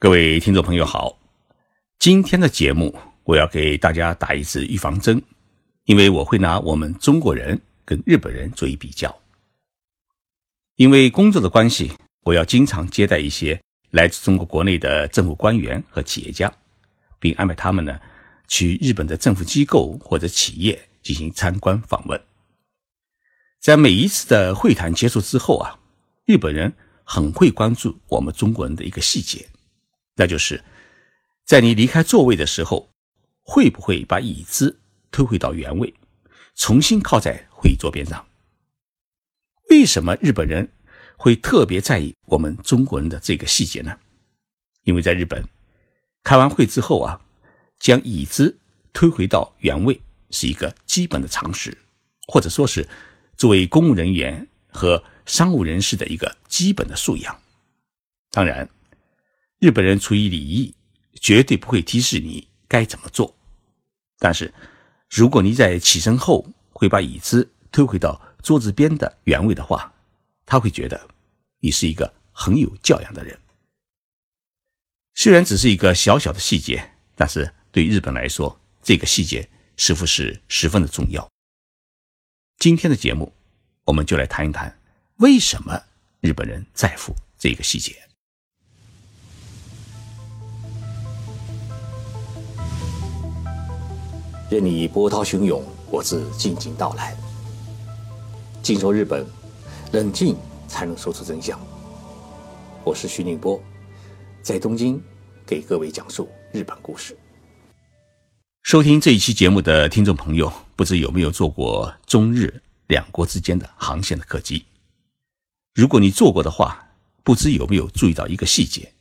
各位听众朋友好，今天的节目我要给大家打一支预防针，因为我会拿我们中国人跟日本人做一比较。因为工作的关系，我要经常接待一些来自中国国内的政府官员和企业家，并安排他们呢去日本的政府机构或者企业进行参观访问。在每一次的会谈结束之后啊，日本人很会关注我们中国人的一个细节。那就是在你离开座位的时候，会不会把椅子推回到原位，重新靠在会议桌边上？为什么日本人会特别在意我们中国人的这个细节呢？因为在日本，开完会之后啊，将椅子推回到原位是一个基本的常识，或者说是作为公务人员和商务人士的一个基本的素养。当然。日本人出于礼仪，绝对不会提示你该怎么做。但是，如果你在起身后会把椅子推回到桌子边的原位的话，他会觉得你是一个很有教养的人。虽然只是一个小小的细节，但是对日本来说，这个细节似乎是十分的重要。今天的节目，我们就来谈一谈为什么日本人在乎这个细节。任你波涛汹涌，我自静静到来。静说日本，冷静才能说出真相。我是徐宁波，在东京给各位讲述日本故事。收听这一期节目的听众朋友，不知有没有坐过中日两国之间的航线的客机？如果你坐过的话，不知有没有注意到一个细节，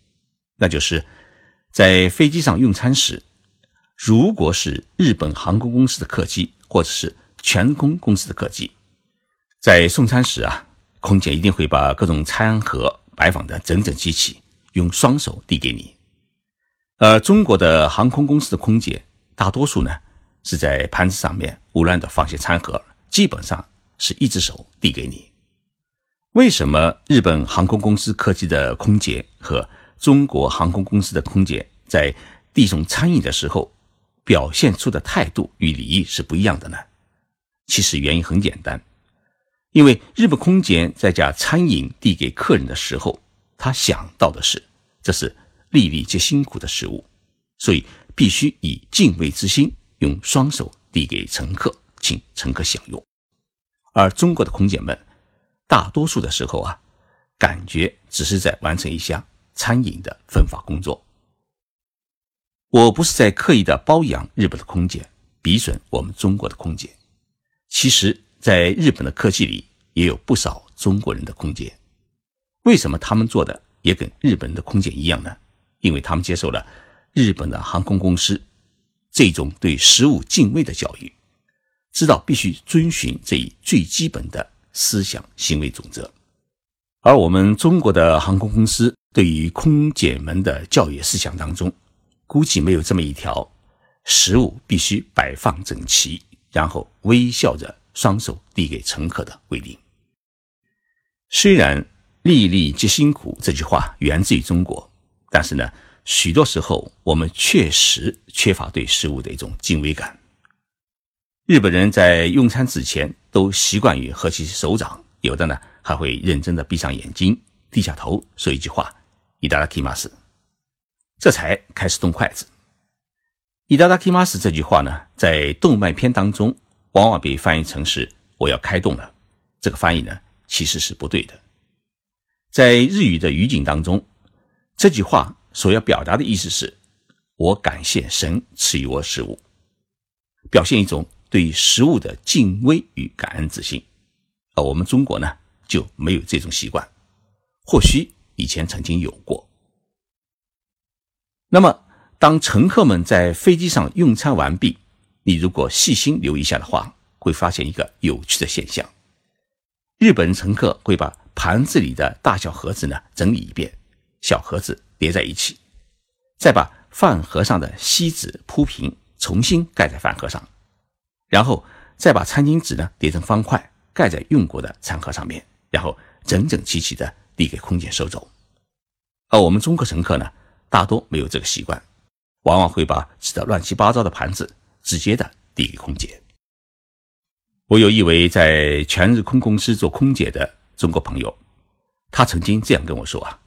那就是在飞机上用餐时。如果是日本航空公司的客机，或者是全空公司的客机，在送餐时啊，空姐一定会把各种餐盒摆放的整整齐齐，用双手递给你。而中国的航空公司的空姐，大多数呢是在盘子上面胡乱的放些餐盒，基本上是一只手递给你。为什么日本航空公司客机的空姐和中国航空公司的空姐在递送餐饮的时候？表现出的态度与礼仪是不一样的呢。其实原因很简单，因为日本空姐在将餐饮递给客人的时候，他想到的是这是粒粒皆辛苦的食物，所以必须以敬畏之心，用双手递给乘客，请乘客享用。而中国的空姐们，大多数的时候啊，感觉只是在完成一项餐饮的分发工作。我不是在刻意的包养日本的空姐，比损我们中国的空姐。其实，在日本的客机里也有不少中国人的空姐。为什么他们做的也跟日本的空姐一样呢？因为他们接受了日本的航空公司这种对食物敬畏的教育，知道必须遵循这一最基本的思想行为准则。而我们中国的航空公司对于空姐们的教育思想当中，估计没有这么一条：食物必须摆放整齐，然后微笑着双手递给乘客的规定。虽然“粒粒皆辛苦”这句话源自于中国，但是呢，许多时候我们确实缺乏对食物的一种敬畏感。日本人在用餐之前都习惯于合起手掌，有的呢还会认真的闭上眼睛，低下头说一句话：“いただきます。” 这才开始动筷子。伊达达基马斯这句话呢，在动漫片当中往往被翻译成是“我要开动了”。这个翻译呢，其实是不对的。在日语的语境当中，这句话所要表达的意思是“我感谢神赐予我食物”，表现一种对食物的敬畏与感恩之心。而我们中国呢，就没有这种习惯，或许以前曾经有过。那么，当乘客们在飞机上用餐完毕，你如果细心留意一下的话，会发现一个有趣的现象：日本乘客会把盘子里的大小盒子呢整理一遍，小盒子叠在一起，再把饭盒上的锡纸铺平，重新盖在饭盒上，然后再把餐巾纸呢叠成方块，盖在用过的餐盒上面，然后整整齐齐的递给空姐收走。而我们中国乘客呢？大多没有这个习惯，往往会把吃的乱七八糟的盘子直接的递给空姐。我有一位在全日空公司做空姐的中国朋友，他曾经这样跟我说啊：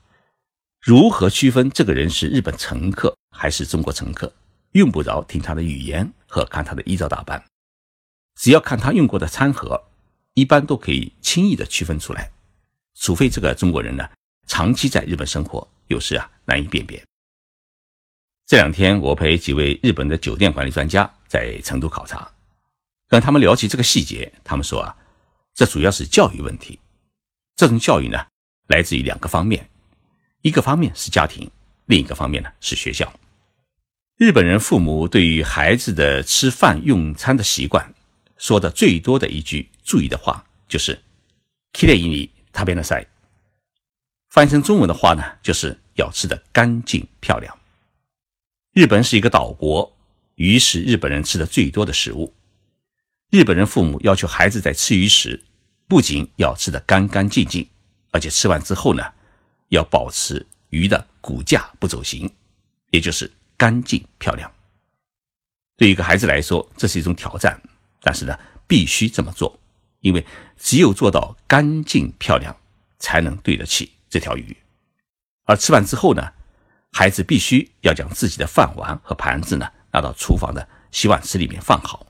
如何区分这个人是日本乘客还是中国乘客，用不着听他的语言和看他的衣着打扮，只要看他用过的餐盒，一般都可以轻易的区分出来。除非这个中国人呢长期在日本生活，有时啊难以辨别。这两天我陪几位日本的酒店管理专家在成都考察。跟他们聊起这个细节，他们说啊，这主要是教育问题。这种教育呢，来自于两个方面，一个方面是家庭，另一个方面呢是学校。日本人父母对于孩子的吃饭用餐的习惯，说的最多的一句注意的话就是“ k i きれいに食べなさい”。翻译成中文的话呢，就是要吃的干净漂亮。 日本是一个岛国，鱼是日本人吃的最多的食物。日本人父母要求孩子在吃鱼时，不仅要吃得干干净净，而且吃完之后呢，要保持鱼的骨架不走形，也就是干净漂亮。对一个孩子来说，这是一种挑战，但是呢，必须这么做，因为只有做到干净漂亮，才能对得起这条鱼。而吃完之后呢，孩子必须要将自己的饭碗和盘子呢拿到厨房的洗碗池里面放好。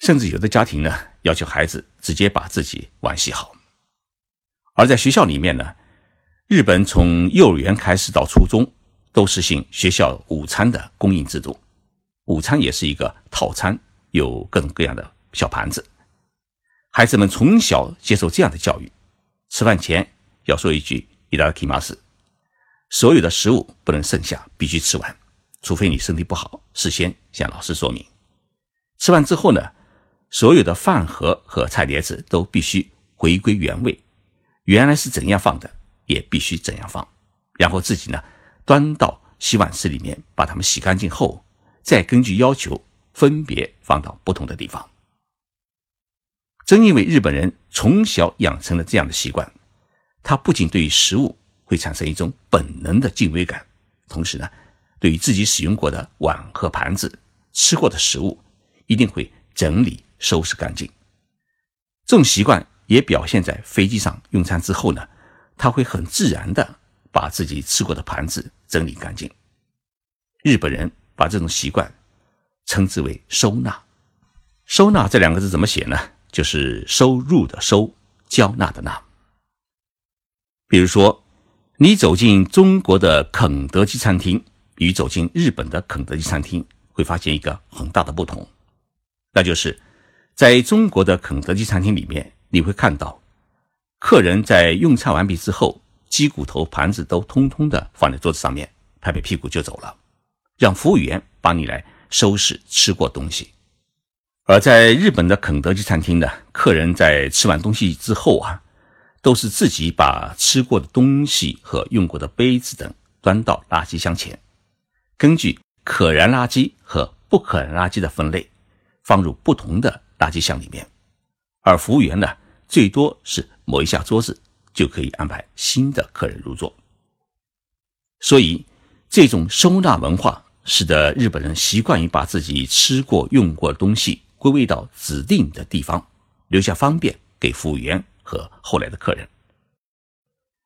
甚至有的家庭呢，要求孩子直接把自己碗洗好。而在学校里面呢，日本从幼儿园开始到初中，都实行学校午餐的供应制度。午餐也是一个套餐，有各种各样的小盘子。孩子们从小接受这样的教育：吃饭前要说一句“いただきます”， 所有的食物不能剩下，必须吃完，除非你身体不好，事先向老师说明。吃完之后呢？所有的饭盒和菜碟子都必须回归原位，原来是怎样放的，也必须怎样放。然后自己呢，端到洗碗池里面，把它们洗干净后，再根据要求分别放到不同的地方。正因为日本人从小养成了这样的习惯，他不仅对于食物会产生一种本能的敬畏感，同时呢，对于自己使用过的碗和盘子、吃过的食物，一定会整理。收拾干净，这种习惯也表现在飞机上用餐之后呢，他会很自然的把自己吃过的盘子整理干净。日本人把这种习惯称之为收纳。收纳这两个字怎么写呢？就是收入的收，交纳的纳。比如说，你走进中国的肯德基餐厅，与走进日本的肯德基餐厅，会发现一个很大的不同，那就是。在中国的肯德基餐厅里面，你会看到，客人在用餐完毕之后，鸡骨头盘子都通通的放在桌子上面，拍拍屁股就走了，让服务员帮你来收拾吃过东西。而在日本的肯德基餐厅呢，客人在吃完东西之后啊，都是自己把吃过的东西和用过的杯子等端到垃圾箱前，根据可燃垃圾和不可燃垃圾的分类，放入不同的。垃圾箱里面，而服务员呢，最多是抹一下桌子，就可以安排新的客人入座。所以，这种收纳文化使得日本人习惯于把自己吃过、用过的东西归位到指定的地方，留下方便给服务员和后来的客人。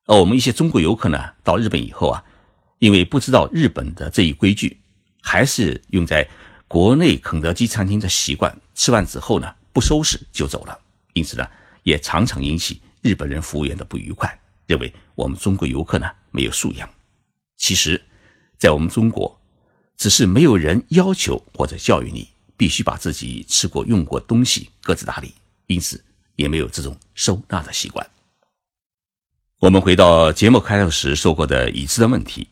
而我们一些中国游客呢，到日本以后啊，因为不知道日本的这一规矩，还是用在。国内肯德基餐厅的习惯，吃完之后呢，不收拾就走了，因此呢，也常常引起日本人服务员的不愉快，认为我们中国游客呢没有素养。其实，在我们中国，只是没有人要求或者教育你必须把自己吃过用过东西各自打理，因此也没有这种收纳的习惯。我们回到节目开头时说过的已知的问题。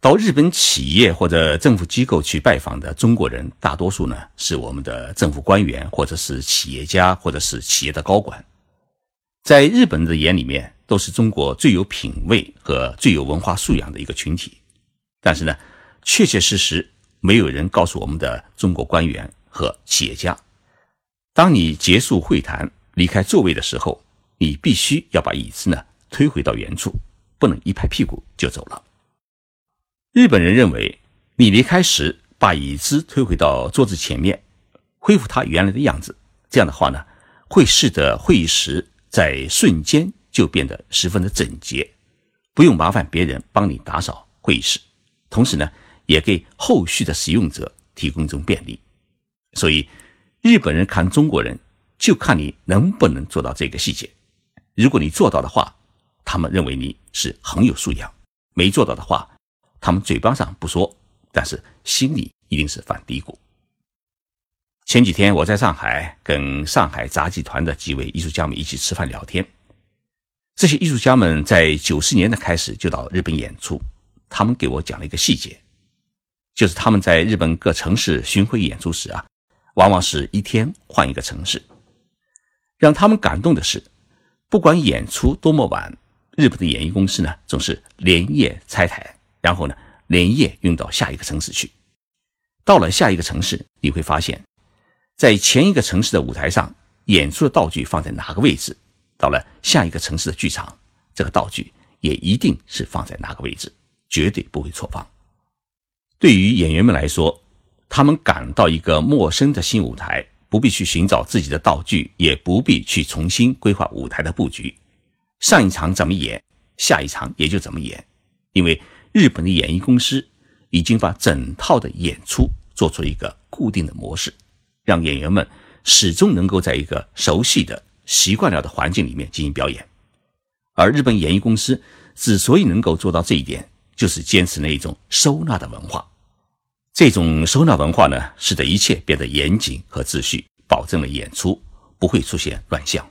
到日本企业或者政府机构去拜访的中国人，大多数呢是我们的政府官员，或者是企业家，或者是企业的高管，在日本人的眼里面，都是中国最有品位和最有文化素养的一个群体。但是呢，确确实实没有人告诉我们的中国官员和企业家，当你结束会谈离开座位的时候，你必须要把椅子呢推回到原处，不能一拍屁股就走了。日本人认为，你离开时把椅子推回到桌子前面，恢复它原来的样子，这样的话呢，会使得会议室在瞬间就变得十分的整洁，不用麻烦别人帮你打扫会议室，同时呢，也给后续的使用者提供一种便利。所以，日本人看中国人，就看你能不能做到这个细节。如果你做到的话，他们认为你是很有素养；没做到的话，他们嘴巴上不说，但是心里一定是犯嘀咕。前几天我在上海跟上海杂技团的几位艺术家们一起吃饭聊天，这些艺术家们在九十年代开始就到日本演出，他们给我讲了一个细节，就是他们在日本各城市巡回演出时啊，往往是一天换一个城市。让他们感动的是，不管演出多么晚，日本的演艺公司呢总是连夜拆台。然后呢，连夜运到下一个城市去。到了下一个城市，你会发现，在前一个城市的舞台上演出的道具放在哪个位置，到了下一个城市的剧场，这个道具也一定是放在哪个位置，绝对不会错放。对于演员们来说，他们赶到一个陌生的新舞台，不必去寻找自己的道具，也不必去重新规划舞台的布局。上一场怎么演，下一场也就怎么演，因为。日本的演艺公司已经把整套的演出做出一个固定的模式，让演员们始终能够在一个熟悉的、习惯了的环境里面进行表演。而日本演艺公司之所以能够做到这一点，就是坚持那一种收纳的文化。这种收纳文化呢，使得一切变得严谨和秩序，保证了演出不会出现乱象。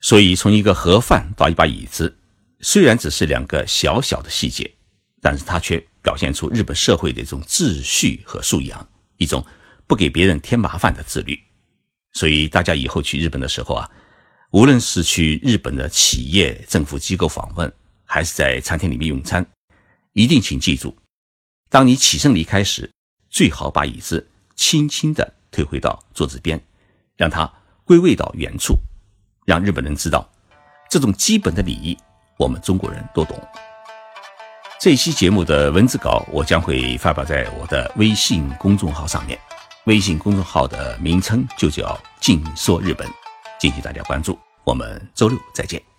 所以，从一个盒饭到一把椅子。虽然只是两个小小的细节，但是它却表现出日本社会的一种秩序和素养，一种不给别人添麻烦的自律。所以大家以后去日本的时候啊，无论是去日本的企业、政府机构访问，还是在餐厅里面用餐，一定请记住，当你起身离开时，最好把椅子轻轻地推回到桌子边，让它归位到原处，让日本人知道这种基本的礼仪。我们中国人都懂。这期节目的文字稿我将会发表在我的微信公众号上面，微信公众号的名称就叫“静说日本”，敬请大家关注。我们周六再见。